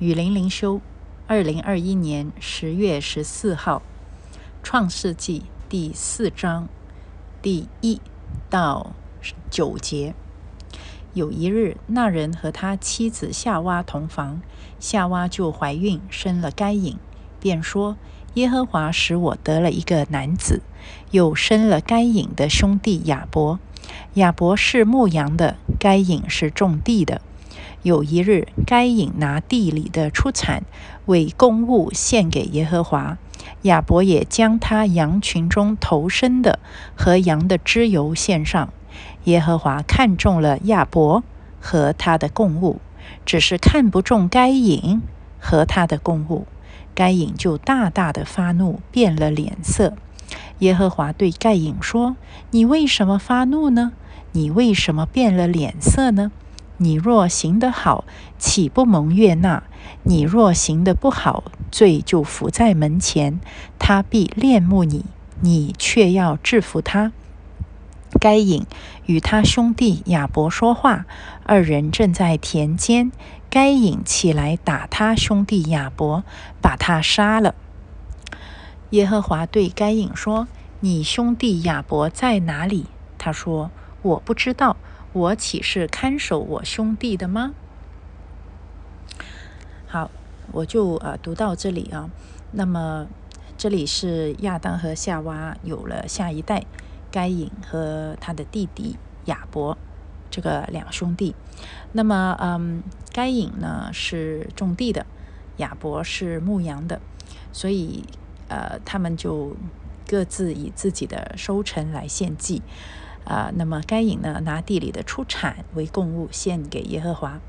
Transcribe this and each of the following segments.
雨林灵修，二零二一年十月十四号，创世纪第四章第一到九节。有一日，那人和他妻子夏娃同房，夏娃就怀孕，生了该隐，便说：“耶和华使我得了一个男子。”又生了该隐的兄弟亚伯。亚伯是牧羊的，该隐是种地的。有一日，该隐拿地里的出产为公物献给耶和华，亚伯也将他羊群中头生的和羊的脂油献上。耶和华看中了亚伯和他的供物，只是看不中该隐和他的供物。该隐就大大的发怒，变了脸色。耶和华对该隐说：“你为什么发怒呢？你为什么变了脸色呢？”你若行得好，岂不蒙悦纳？你若行得不好，罪就伏在门前，他必恋慕你，你却要制服他。该隐与他兄弟亚伯说话，二人正在田间。该隐起来打他兄弟亚伯，把他杀了。耶和华对该隐说：“你兄弟亚伯在哪里？”他说：“我不知道。”我岂是看守我兄弟的吗？好，我就呃读到这里啊。那么这里是亚当和夏娃有了下一代，该隐和他的弟弟亚伯这个两兄弟。那么嗯，该隐呢是种地的，亚伯是牧羊的，所以呃他们就各自以自己的收成来献祭。啊，那么该隐呢，拿地里的出产为供物献给耶和华。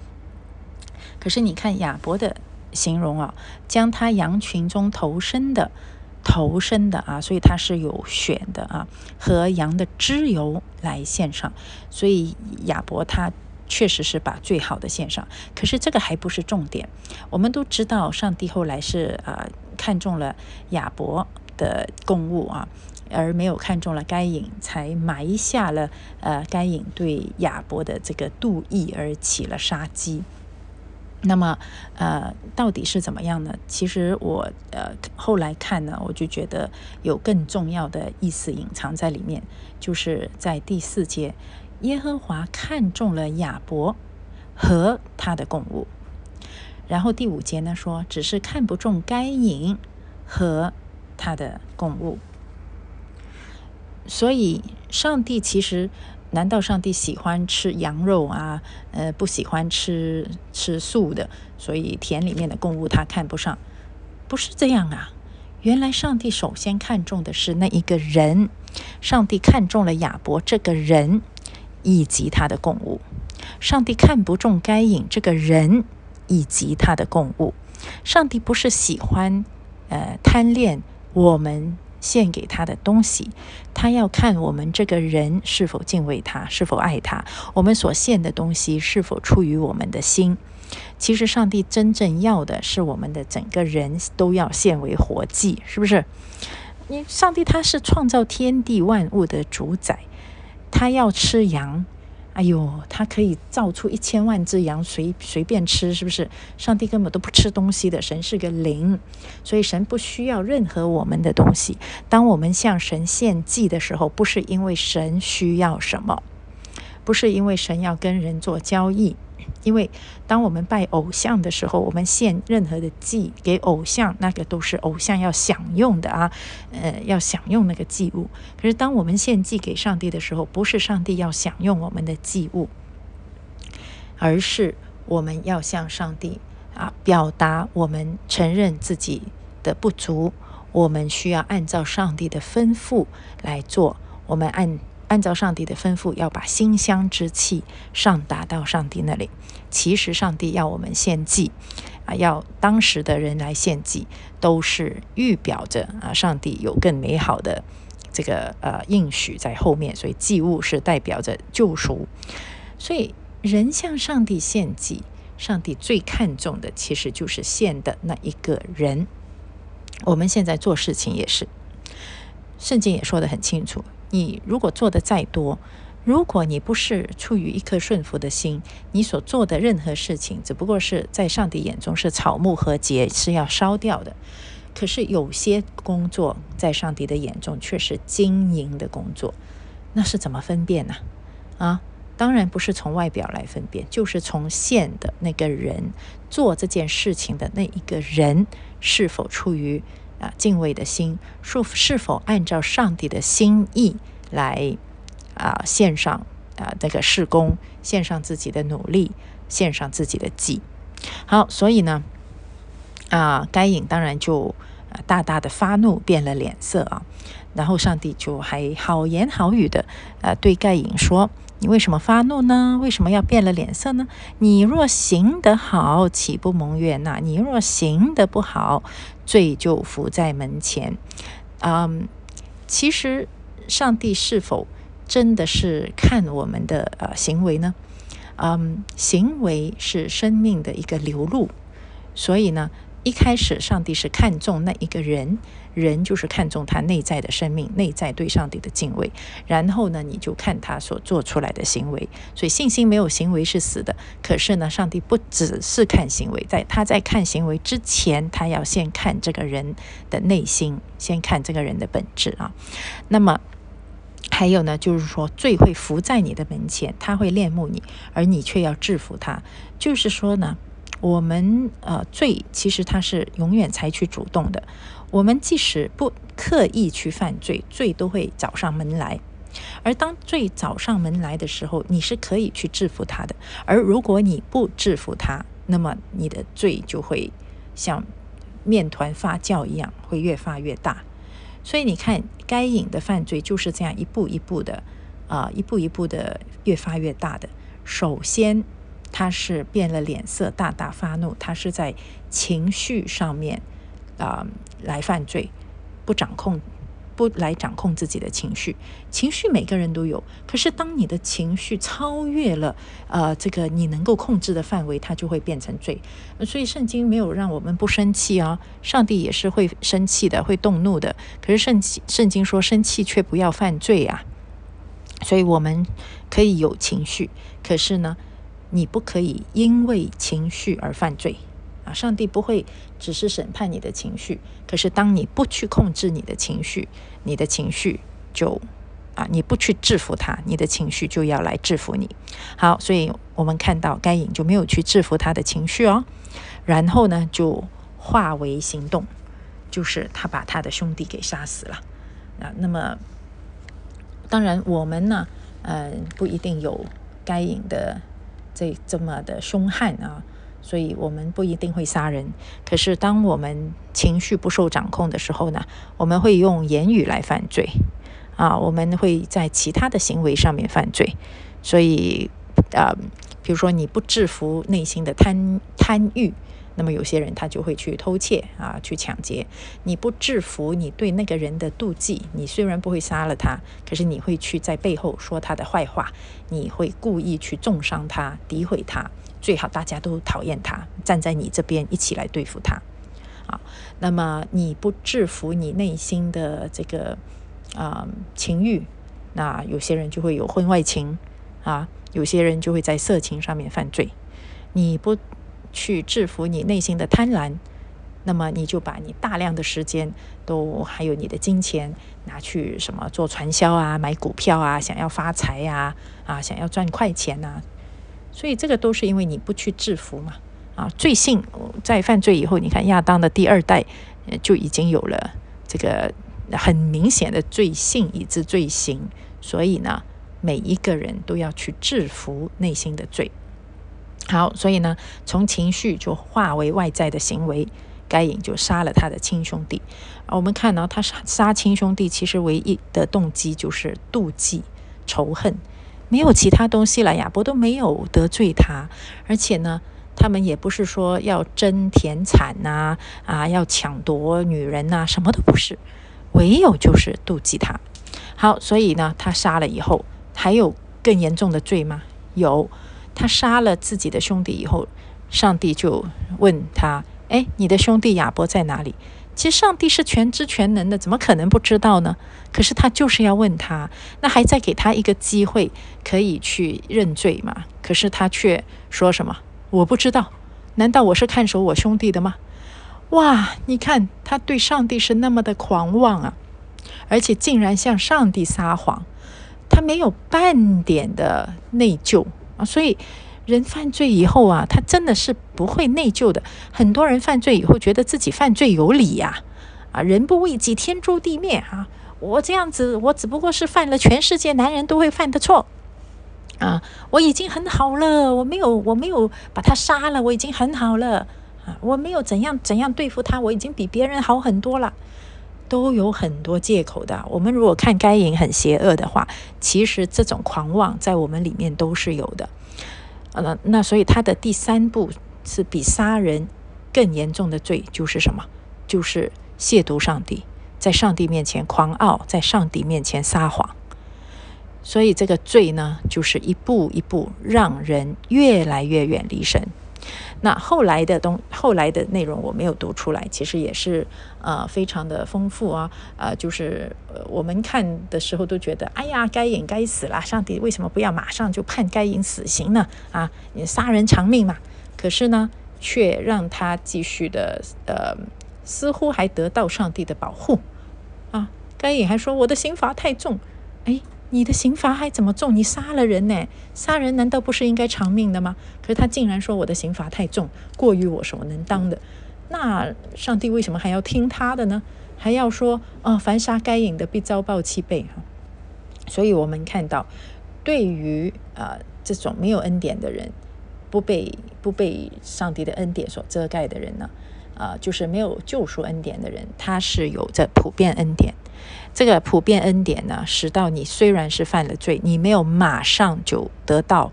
可是你看亚伯的形容啊，将他羊群中头生的、头生的啊，所以他是有选的啊，和羊的脂油来献上。所以亚伯他确实是把最好的献上。可是这个还不是重点。我们都知道，上帝后来是啊看中了亚伯的供物啊。而没有看中了该隐，才埋下了呃该隐对亚伯的这个妒意，而起了杀机。那么呃到底是怎么样呢？其实我呃后来看呢，我就觉得有更重要的意思隐藏在里面，就是在第四节，耶和华看中了亚伯和他的供物，然后第五节呢说，只是看不中该隐和他的供物。所以，上帝其实，难道上帝喜欢吃羊肉啊？呃，不喜欢吃吃素的，所以田里面的供物他看不上，不是这样啊。原来上帝首先看重的是那一个人，上帝看中了亚伯这个人以及他的供物，上帝看不中该隐这个人以及他的供物。上帝不是喜欢呃贪恋我们。献给他的东西，他要看我们这个人是否敬畏他，是否爱他。我们所献的东西是否出于我们的心？其实，上帝真正要的是我们的整个人都要献为活祭，是不是？你上帝他是创造天地万物的主宰，他要吃羊。哎呦，他可以造出一千万只羊，随随便吃，是不是？上帝根本都不吃东西的，神是个灵，所以神不需要任何我们的东西。当我们向神献祭的时候，不是因为神需要什么，不是因为神要跟人做交易。因为当我们拜偶像的时候，我们献任何的祭给偶像，那个都是偶像要享用的啊，呃，要享用那个祭物。可是当我们献祭给上帝的时候，不是上帝要享用我们的祭物，而是我们要向上帝啊表达我们承认自己的不足，我们需要按照上帝的吩咐来做，我们按。按照上帝的吩咐，要把馨香之气上达到上帝那里。其实上帝要我们献祭，啊，要当时的人来献祭，都是预表着啊，上帝有更美好的这个呃应许在后面。所以祭物是代表着救赎。所以人向上帝献祭，上帝最看重的其实就是献的那一个人。我们现在做事情也是，圣经也说得很清楚。你如果做的再多，如果你不是出于一颗顺服的心，你所做的任何事情，只不过是在上帝眼中是草木和节，是要烧掉的。可是有些工作在上帝的眼中却是经营的工作，那是怎么分辨呢？啊，当然不是从外表来分辨，就是从现的那个人做这件事情的那一个人是否出于啊敬畏的心，是是否按照上帝的心意来。啊，献上啊，这个事工，献上自己的努力，献上自己的计。好，所以呢，啊，该隐当然就大大的发怒，变了脸色啊。然后上帝就还好言好语的啊，对盖隐说：“你为什么发怒呢？为什么要变了脸色呢？你若行得好，岂不蒙悦纳？你若行得不好，罪就伏在门前。”嗯，其实上帝是否？真的是看我们的呃行为呢，嗯，行为是生命的一个流露，所以呢，一开始上帝是看重那一个人，人就是看重他内在的生命，内在对上帝的敬畏，然后呢，你就看他所做出来的行为，所以信心没有行为是死的。可是呢，上帝不只是看行为，在他在看行为之前，他要先看这个人的内心，先看这个人的本质啊，那么。还有呢，就是说罪会伏在你的门前，他会恋慕你，而你却要制服他。就是说呢，我们呃罪其实他是永远采取主动的。我们即使不刻意去犯罪，罪都会找上门来。而当罪找上门来的时候，你是可以去制服他的。而如果你不制服他，那么你的罪就会像面团发酵一样，会越发越大。所以你看，该隐的犯罪就是这样一步一步的，啊，一步一步的越发越大的。首先，他是变了脸色，大大发怒，他是在情绪上面啊来犯罪，不掌控。不来掌控自己的情绪，情绪每个人都有。可是当你的情绪超越了呃这个你能够控制的范围，它就会变成罪。所以圣经没有让我们不生气啊，上帝也是会生气的，会动怒的。可是圣圣经说生气却不要犯罪啊。所以我们可以有情绪，可是呢，你不可以因为情绪而犯罪。啊上帝不会只是审判你的情绪，可是当你不去控制你的情绪，你的情绪就啊，你不去制服他，你的情绪就要来制服你。好，所以我们看到该隐就没有去制服他的情绪哦，然后呢就化为行动，就是他把他的兄弟给杀死了啊。那么当然我们呢，嗯，不一定有该隐的这这么的凶悍啊。所以我们不一定会杀人，可是当我们情绪不受掌控的时候呢，我们会用言语来犯罪，啊，我们会在其他的行为上面犯罪。所以，呃，比如说你不制服内心的贪贪欲，那么有些人他就会去偷窃啊，去抢劫。你不制服你对那个人的妒忌，你虽然不会杀了他，可是你会去在背后说他的坏话，你会故意去重伤他、诋毁他。最好大家都讨厌他，站在你这边一起来对付他，啊，那么你不制服你内心的这个啊情欲，那有些人就会有婚外情啊，有些人就会在色情上面犯罪。你不去制服你内心的贪婪，那么你就把你大量的时间都还有你的金钱拿去什么做传销啊、买股票啊、想要发财呀、啊想要赚快钱呐。所以这个都是因为你不去制服嘛，啊，罪性在犯罪以后，你看亚当的第二代就已经有了这个很明显的罪性以致罪行，所以呢，每一个人都要去制服内心的罪。好，所以呢，从情绪就化为外在的行为，该隐就杀了他的亲兄弟。我们看到他杀杀亲兄弟，其实唯一的动机就是妒忌、仇恨。没有其他东西了，亚伯都没有得罪他，而且呢，他们也不是说要争田产呐，啊，要抢夺女人呐，什么都不是，唯有就是妒忌他。好，所以呢，他杀了以后，还有更严重的罪吗？有，他杀了自己的兄弟以后，上帝就问他：哎，你的兄弟亚伯在哪里？其实上帝是全知全能的，怎么可能不知道呢？可是他就是要问他，那还在给他一个机会可以去认罪嘛？可是他却说什么？我不知道，难道我是看守我兄弟的吗？哇！你看他对上帝是那么的狂妄啊，而且竟然向上帝撒谎，他没有半点的内疚啊，所以。人犯罪以后啊，他真的是不会内疚的。很多人犯罪以后，觉得自己犯罪有理呀，啊，人不为己，天诛地灭啊！我这样子，我只不过是犯了全世界男人都会犯的错啊！我已经很好了，我没有，我没有把他杀了，我已经很好了啊！我没有怎样怎样对付他，我已经比别人好很多了，都有很多借口的。我们如果看该隐很邪恶的话，其实这种狂妄在我们里面都是有的。呃，那所以他的第三步是比杀人更严重的罪，就是什么？就是亵渎上帝，在上帝面前狂傲，在上帝面前撒谎。所以这个罪呢，就是一步一步让人越来越远离神。那后来的东，后来的内容我没有读出来，其实也是呃非常的丰富啊，呃就是我们看的时候都觉得，哎呀，该隐该死了，上帝为什么不要马上就判该隐死刑呢？啊，你杀人偿命嘛。可是呢，却让他继续的，呃，似乎还得到上帝的保护啊。该隐还说我的刑罚太重，哎。你的刑罚还怎么重？你杀了人呢？杀人难道不是应该偿命的吗？可是他竟然说我的刑罚太重，过于我所能当的。那上帝为什么还要听他的呢？还要说哦，凡杀该隐的必遭报七倍哈。所以我们看到，对于呃这种没有恩典的人，不被不被上帝的恩典所遮盖的人呢，啊，就是没有救赎恩典的人，他是有着普遍恩典。这个普遍恩典呢，使到你虽然是犯了罪，你没有马上就得到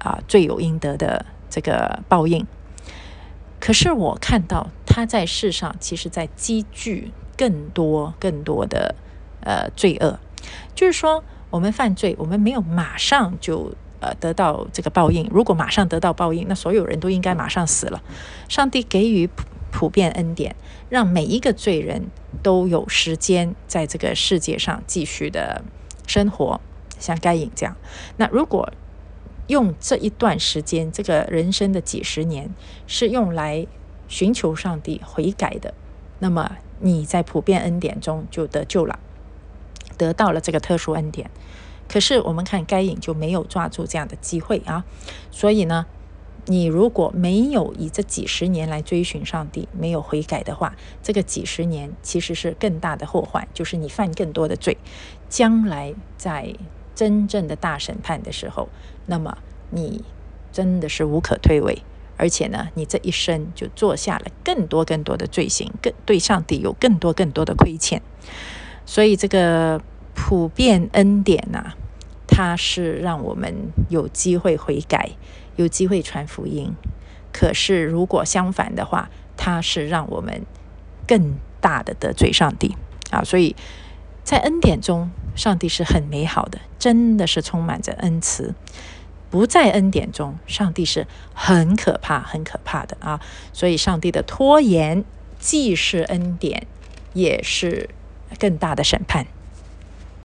啊罪有应得的这个报应。可是我看到他在世上，其实在积聚更多更多的呃罪恶。就是说，我们犯罪，我们没有马上就呃得到这个报应。如果马上得到报应，那所有人都应该马上死了。上帝给予。普遍恩典，让每一个罪人都有时间在这个世界上继续的生活，像该隐这样。那如果用这一段时间，这个人生的几十年是用来寻求上帝悔改的，那么你在普遍恩典中就得救了，得到了这个特殊恩典。可是我们看该隐就没有抓住这样的机会啊，所以呢？你如果没有以这几十年来追寻上帝，没有悔改的话，这个几十年其实是更大的祸患，就是你犯更多的罪。将来在真正的大审判的时候，那么你真的是无可推诿，而且呢，你这一生就做下了更多更多的罪行，更对上帝有更多更多的亏欠。所以这个普遍恩典呐，它是让我们有机会悔改。有机会传福音，可是如果相反的话，它是让我们更大的得罪上帝啊！所以在恩典中，上帝是很美好的，真的是充满着恩慈；不在恩典中，上帝是很可怕、很可怕的啊！所以，上帝的拖延既是恩典，也是更大的审判。